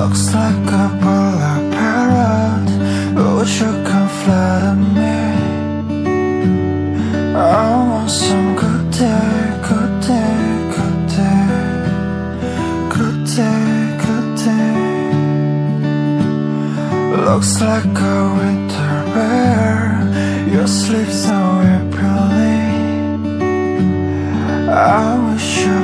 Looks like a polar parrot Wish you can flatter me I want some good day, good day, good day Good day, good day. Looks like a winter bear You sleep so happily I wish you